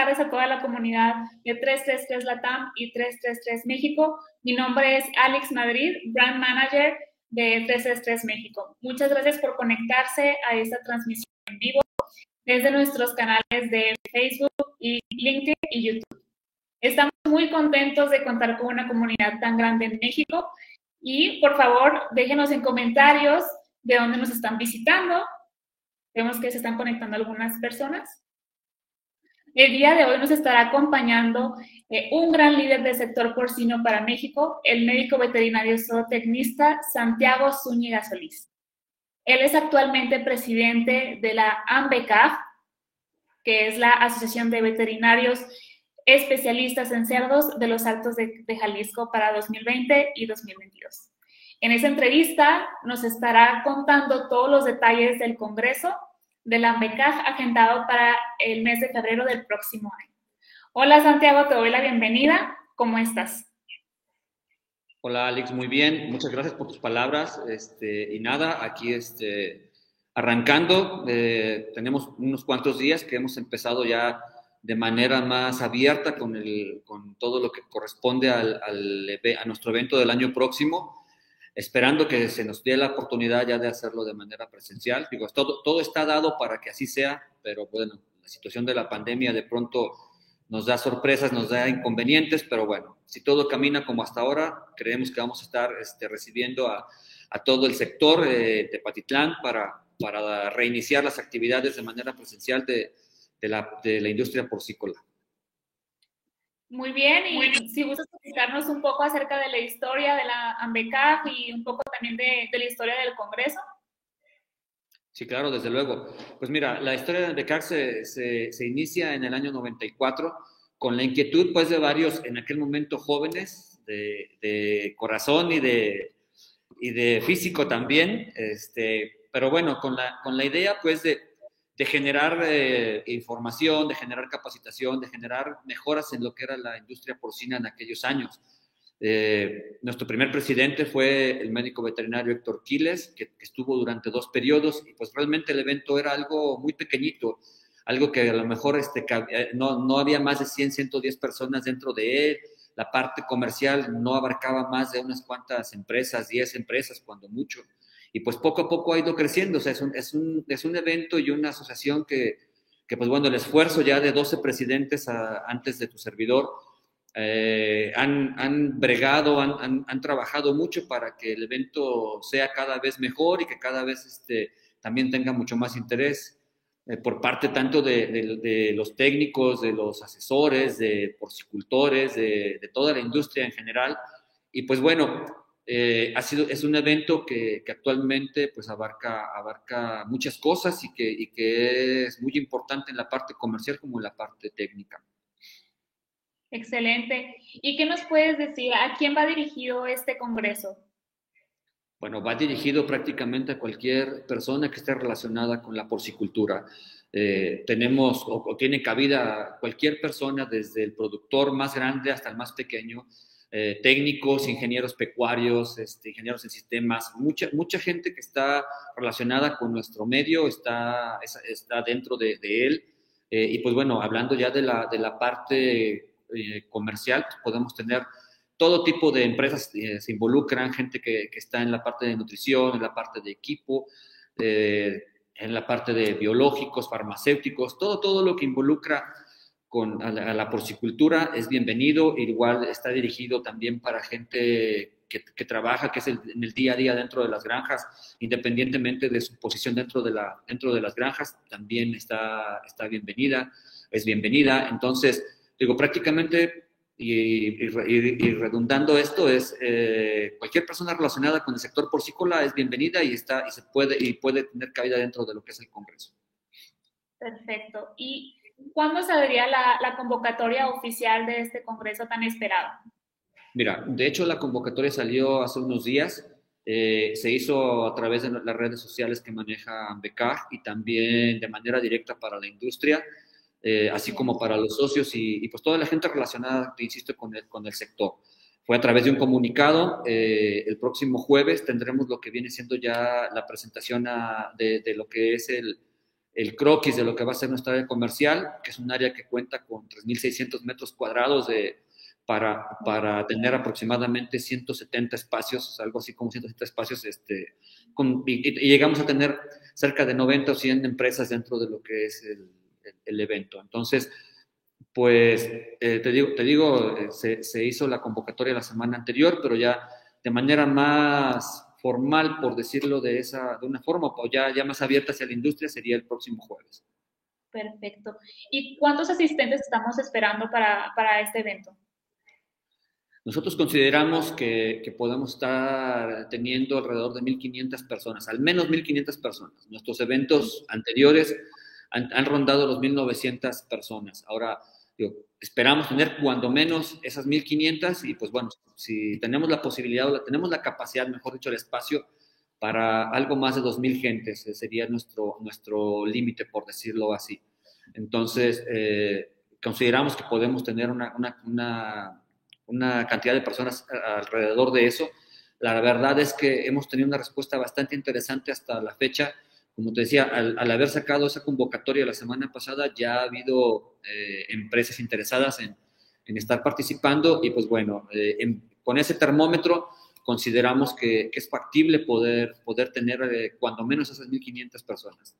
tardes a toda la comunidad de 333 Latam y 333 México. Mi nombre es Alex Madrid, Brand Manager de 333 México. Muchas gracias por conectarse a esta transmisión en vivo desde nuestros canales de Facebook y LinkedIn y YouTube. Estamos muy contentos de contar con una comunidad tan grande en México y por favor déjenos en comentarios de dónde nos están visitando. Vemos que se están conectando algunas personas. El día de hoy nos estará acompañando eh, un gran líder del sector porcino para México, el médico veterinario zootecnista Santiago Zúñiga Solís. Él es actualmente presidente de la AMBECAF, que es la Asociación de Veterinarios Especialistas en Cerdos de los Altos de, de Jalisco para 2020 y 2022. En esa entrevista nos estará contando todos los detalles del Congreso de la AMBECAF agendado para el mes de febrero del próximo año. Hola Santiago, te doy la bienvenida. ¿Cómo estás? Hola Alex, muy bien. Muchas gracias por tus palabras. Este, y nada, aquí este, arrancando, eh, tenemos unos cuantos días que hemos empezado ya de manera más abierta con, el, con todo lo que corresponde al, al, a nuestro evento del año próximo, esperando que se nos dé la oportunidad ya de hacerlo de manera presencial. Digo, todo, todo está dado para que así sea, pero bueno, la situación de la pandemia de pronto nos da sorpresas, nos da inconvenientes, pero bueno, si todo camina como hasta ahora, creemos que vamos a estar este, recibiendo a, a, todo el sector eh, de Patitlán para, para reiniciar las actividades de manera presencial de, de, la, de la, industria porcícola. Muy bien, y si gustas explicarnos un poco acerca de la historia de la AMBECAF y un poco también de, de la historia del Congreso. Sí, claro, desde luego. Pues mira, la historia de Becar se, se, se, inicia en el año 94 con la inquietud pues de varios en aquel momento jóvenes de, de corazón y de, y de físico también, este, pero bueno, con la, con la idea pues de, de generar eh, información, de generar capacitación, de generar mejoras en lo que era la industria porcina en aquellos años. Eh, nuestro primer presidente fue el médico veterinario Héctor Quiles, que, que, estuvo durante dos periodos y pues realmente el evento era algo muy pequeñito, algo que a lo mejor este, no, no había más de 100, 110 personas dentro de él, la parte comercial no abarcaba más de unas cuantas empresas, 10 empresas cuando mucho, y pues poco a poco ha ido creciendo, o sea, es un, es un, es un evento y una asociación que, que, pues bueno, el esfuerzo ya de 12 presidentes a, antes de tu servidor, eh, han, han, bregado, han, han, han, trabajado mucho para que el evento sea cada vez mejor y que cada vez este, también tenga mucho más interés eh, por parte tanto de, de, de, los técnicos, de los asesores, de porcicultores, de, de toda la industria en general. Y pues bueno, eh, ha sido, es un evento que, que, actualmente pues abarca, abarca muchas cosas y que, y que es muy importante en la parte comercial como en la parte técnica. Excelente. ¿Y qué nos puedes decir? ¿A quién va dirigido este congreso? Bueno, va dirigido prácticamente a cualquier persona que esté relacionada con la porcicultura. Eh, tenemos o, o, tiene cabida cualquier persona, desde el productor más grande hasta el más pequeño, eh, técnicos, ingenieros pecuarios, este, ingenieros en sistemas, mucha, mucha gente que está relacionada con nuestro medio está, está dentro de, él. Eh, y pues bueno, hablando ya de la, de la parte eh, comercial, pues podemos tener todo tipo de empresas eh, se involucran, gente que, que, está en la parte de nutrición, en la parte de equipo, en la parte de biológicos, farmacéuticos, todo, todo lo que involucra con, a, la, a la porcicultura es bienvenido, igual está dirigido también para gente que, que, trabaja, que es el, en el día a día dentro de las granjas, independientemente de su posición dentro de, la, dentro de las granjas, también está, está bienvenida, es bienvenida. Entonces, digo, prácticamente, y, y, y redundando esto, es eh, cualquier persona relacionada con el sector porcícola es bienvenida y, está, y, se puede, y puede tener cabida dentro de lo que es el Congreso. Perfecto. ¿Y cuándo saldría la, la convocatoria oficial de este Congreso tan esperado? Mira, de hecho la convocatoria salió hace unos días. Eh, se hizo a través de las redes sociales que maneja Becar y también de manera directa para la industria eh, así como para los socios y, y, pues toda la gente relacionada, te insisto, con el, con el sector. Fue a través de un comunicado. Eh, el próximo jueves tendremos lo que viene siendo ya la presentación a, de, de, lo que es el, el croquis de lo que va a ser nuestra área comercial, que es un área que cuenta con 3.600 metros cuadrados de, para, para, tener aproximadamente 170 espacios, algo así como 170 espacios, este, y, llegamos a tener cerca de 90 o 100 empresas dentro de lo que es el, evento. Entonces, pues eh, te digo, te digo eh, se hizo la convocatoria la semana anterior, pero ya de manera más formal, por decirlo de, esa, de una forma, o ya, ya más abierta hacia la industria, sería el próximo jueves. Perfecto. ¿Y cuántos asistentes estamos esperando para, para este evento? Nosotros consideramos que, que, podemos estar teniendo alrededor de 1.500 personas, al menos 1.500 personas. Nuestros eventos anteriores han, han rondado los 1.900 personas. Ahora, digo, esperamos tener cuando menos esas 1.500 y pues bueno, si tenemos la posibilidad o tenemos la capacidad, mejor dicho, el espacio para algo más de 2.000 gentes, sería nuestro, nuestro límite, por decirlo así. Entonces, eh, consideramos que podemos tener una, una, una, cantidad de personas alrededor de eso. La verdad es que hemos tenido una respuesta bastante interesante hasta la fecha como te decía, al, haber sacado esa convocatoria la semana pasada, ya ha habido eh, empresas interesadas en, estar participando y pues bueno, eh, con ese termómetro consideramos que, es factible poder, tener eh, cuando menos esas 1.500 personas.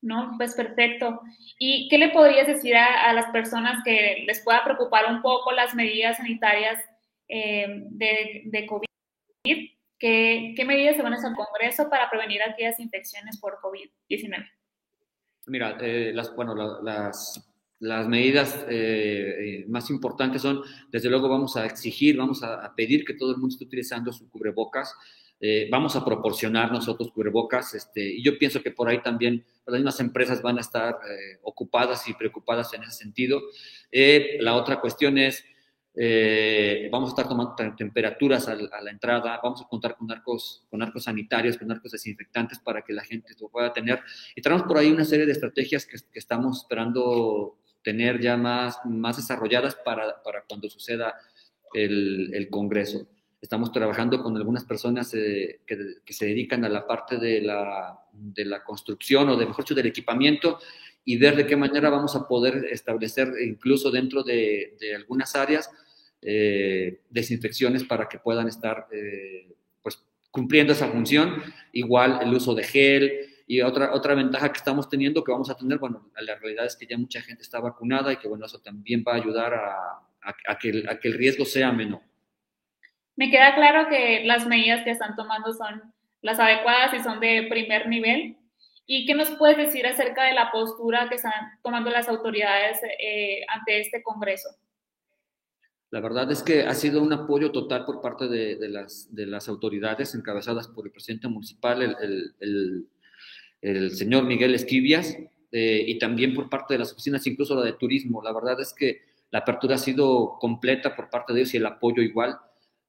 No, pues perfecto. ¿Y qué le podrías decir a, las personas que les pueda preocupar un poco las medidas sanitarias de COVID? ¿Qué, medidas se van a hacer al Congreso para prevenir aquellas infecciones por COVID-19? Mira, eh, las, bueno, las, las medidas eh, eh, más importantes son, desde luego vamos a exigir, vamos a, pedir que todo el mundo esté utilizando su cubrebocas, vamos a proporcionar nosotros cubrebocas, este, y yo pienso que por ahí también las mismas empresas van a estar ocupadas y preocupadas en ese sentido. la otra cuestión es eh, vamos a estar tomando temperaturas a, la entrada, vamos a contar con arcos, con arcos sanitarios, con arcos desinfectantes para que la gente lo pueda tener. Y tenemos por ahí una serie de estrategias que, estamos esperando tener ya más, más desarrolladas para, para cuando suceda el, el, Congreso. Estamos trabajando con algunas personas eh, que, que, se dedican a la parte de la, de la construcción o de mejor dicho del equipamiento y ver de qué manera vamos a poder establecer incluso dentro de, de algunas áreas eh, desinfecciones para que puedan estar eh, pues, cumpliendo esa función. Igual el uso de gel y otra, otra ventaja que estamos teniendo, que vamos a tener, bueno, la realidad es que ya mucha gente está vacunada y que bueno, eso también va a ayudar a, a, que, a que el riesgo sea menor. Me queda claro que las medidas que están tomando son las adecuadas y son de primer nivel. ¿Y qué nos puedes decir acerca de la postura que están tomando las autoridades eh, ante este Congreso? La verdad es que ha sido un apoyo total por parte de, las, de las, autoridades encabezadas por el presidente municipal, el, señor Miguel Esquivias, eh, y también por parte de las oficinas, incluso la de turismo. La verdad es que la apertura ha sido completa por parte de ellos y el apoyo igual.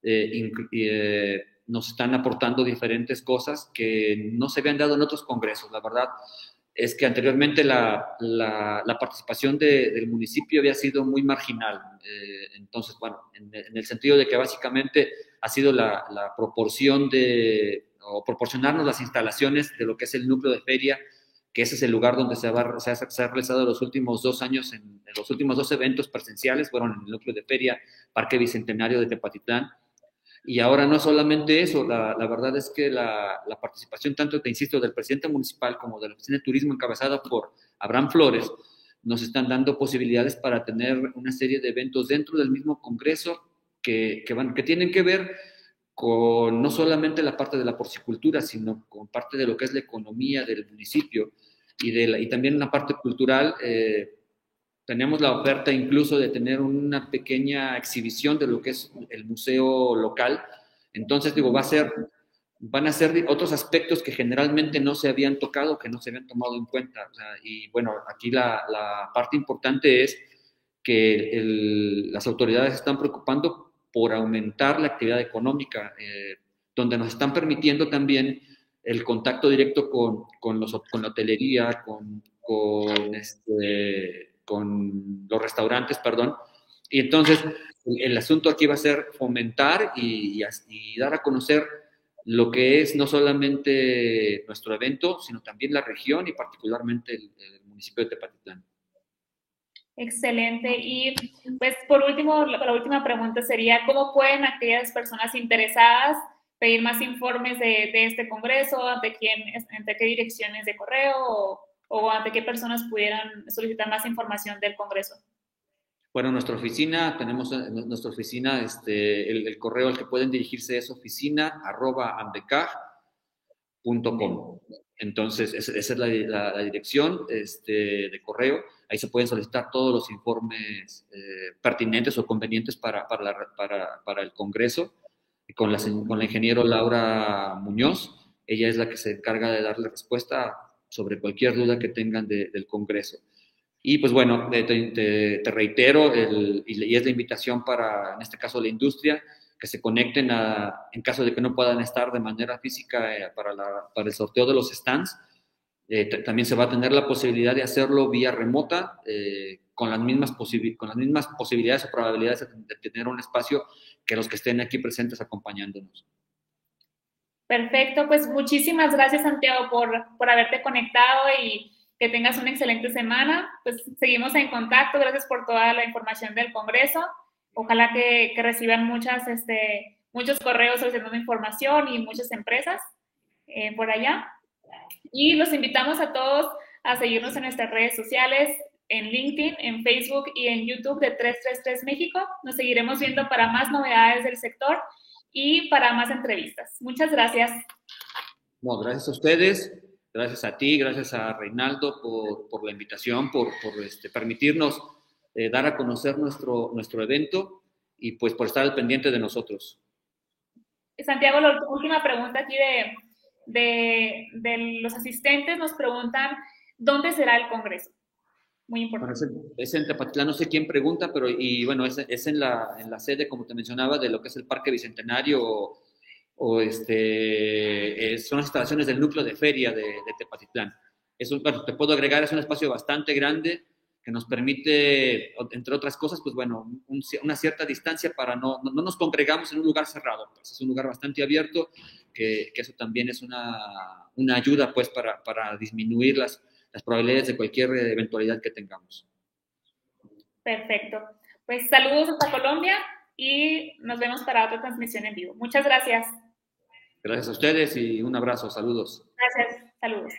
Eh, eh, nos están aportando diferentes cosas que no se habían dado en otros congresos. La verdad, es que anteriormente la, la, participación del municipio había sido muy marginal. Eh, entonces, bueno, en, el sentido de que básicamente ha sido la, proporción de, o proporcionarnos las instalaciones de lo que es el núcleo de feria, que ese es el lugar donde se, va, se, ha, realizado los últimos dos años, en, en, los últimos dos eventos presenciales, fueron en el núcleo de feria, Parque Bicentenario de Tepatitlán, y ahora no solamente eso, la, la verdad es que la, la, participación tanto, te insisto, del presidente municipal como de la oficina de turismo encabezada por Abraham Flores, nos están dando posibilidades para tener una serie de eventos dentro del mismo Congreso que, que, van, que tienen que ver con no solamente la parte de la porcicultura, sino con parte de lo que es la economía del municipio y, de la, y también una parte cultural. Eh, tenemos la oferta incluso de tener una pequeña exhibición de lo que es el museo local. Entonces, digo, va a ser, van a ser otros aspectos que generalmente no se habían tocado, que no se habían tomado en cuenta. y bueno, aquí la, la, parte importante es que las autoridades están preocupando por aumentar la actividad económica, eh, donde nos están permitiendo también el contacto directo con, con, los, con la hotelería, con, con este, con los restaurantes, perdón. Y entonces el, asunto aquí va a ser fomentar y, dar a conocer lo que es no solamente nuestro evento, sino también la región y particularmente el, municipio de Tepatitlán. Excelente. Y pues por último, la, última pregunta sería, ¿cómo pueden aquellas personas interesadas pedir más informes de, este congreso? ¿Ante, quién, ¿Ante qué direcciones de correo o ante qué personas pudieran solicitar más información del congreso? Bueno, nuestra oficina, tenemos en eh, nuestra oficina, este, el, correo al que pueden dirigirse es oficina arroba Entonces, esa, es la, dirección este, de correo. Ahí se pueden solicitar todos los informes eh, pertinentes o convenientes para, para, el Congreso. Con con la ingeniero Laura Muñoz, ella es la que se encarga de darle respuesta sobre cualquier duda que tengan del Congreso. Y pues bueno, te, reitero, y es la invitación para, en este caso, la industria, que se conecten en caso de que no puedan estar de manera física eh, para, para, el sorteo de los stands. Eh, también se va a tener la posibilidad de hacerlo vía remota, eh, con, las mismas con las mismas posibilidades o probabilidades de tener un espacio que los que estén aquí presentes acompañándonos. Perfecto, pues muchísimas gracias Santiago por, por haberte conectado y que tengas una excelente semana. Pues seguimos en contacto. Gracias por toda la información del Congreso. Ojalá que, reciban muchas, este, muchos correos solicitando información y muchas empresas eh, por allá. Y los invitamos a todos a seguirnos en nuestras redes sociales, en LinkedIn, en Facebook y en YouTube de 333 México. Nos seguiremos viendo para más novedades del sector y para más entrevistas. Muchas gracias. No, gracias a ustedes. Gracias a ti, gracias a Reinaldo por, la invitación, por, este, permitirnos eh, dar a conocer nuestro, nuestro evento y pues por estar al pendiente de nosotros. Santiago, la última pregunta aquí de, los asistentes nos preguntan, ¿dónde será el Congreso? Muy importante. es, en Tepatitlán, no sé quién pregunta, pero y bueno, es, es en, la, en la sede, como te mencionaba, de lo que es el Parque Bicentenario o este, eh, son las instalaciones del núcleo de feria de, Tepatitlán. Eso, bueno, te puedo agregar, es un espacio bastante grande que nos permite, entre otras cosas, pues bueno, una cierta distancia para no, no, nos congregamos en un lugar cerrado, pues es un lugar bastante abierto, que, que eso también es una, una ayuda pues para, para disminuir las, las probabilidades de cualquier eventualidad que tengamos. Perfecto. Pues saludos hasta Colombia y nos vemos para otra transmisión en vivo. Muchas gracias. Gracias a ustedes y un abrazo. Saludos. Gracias. Saludos.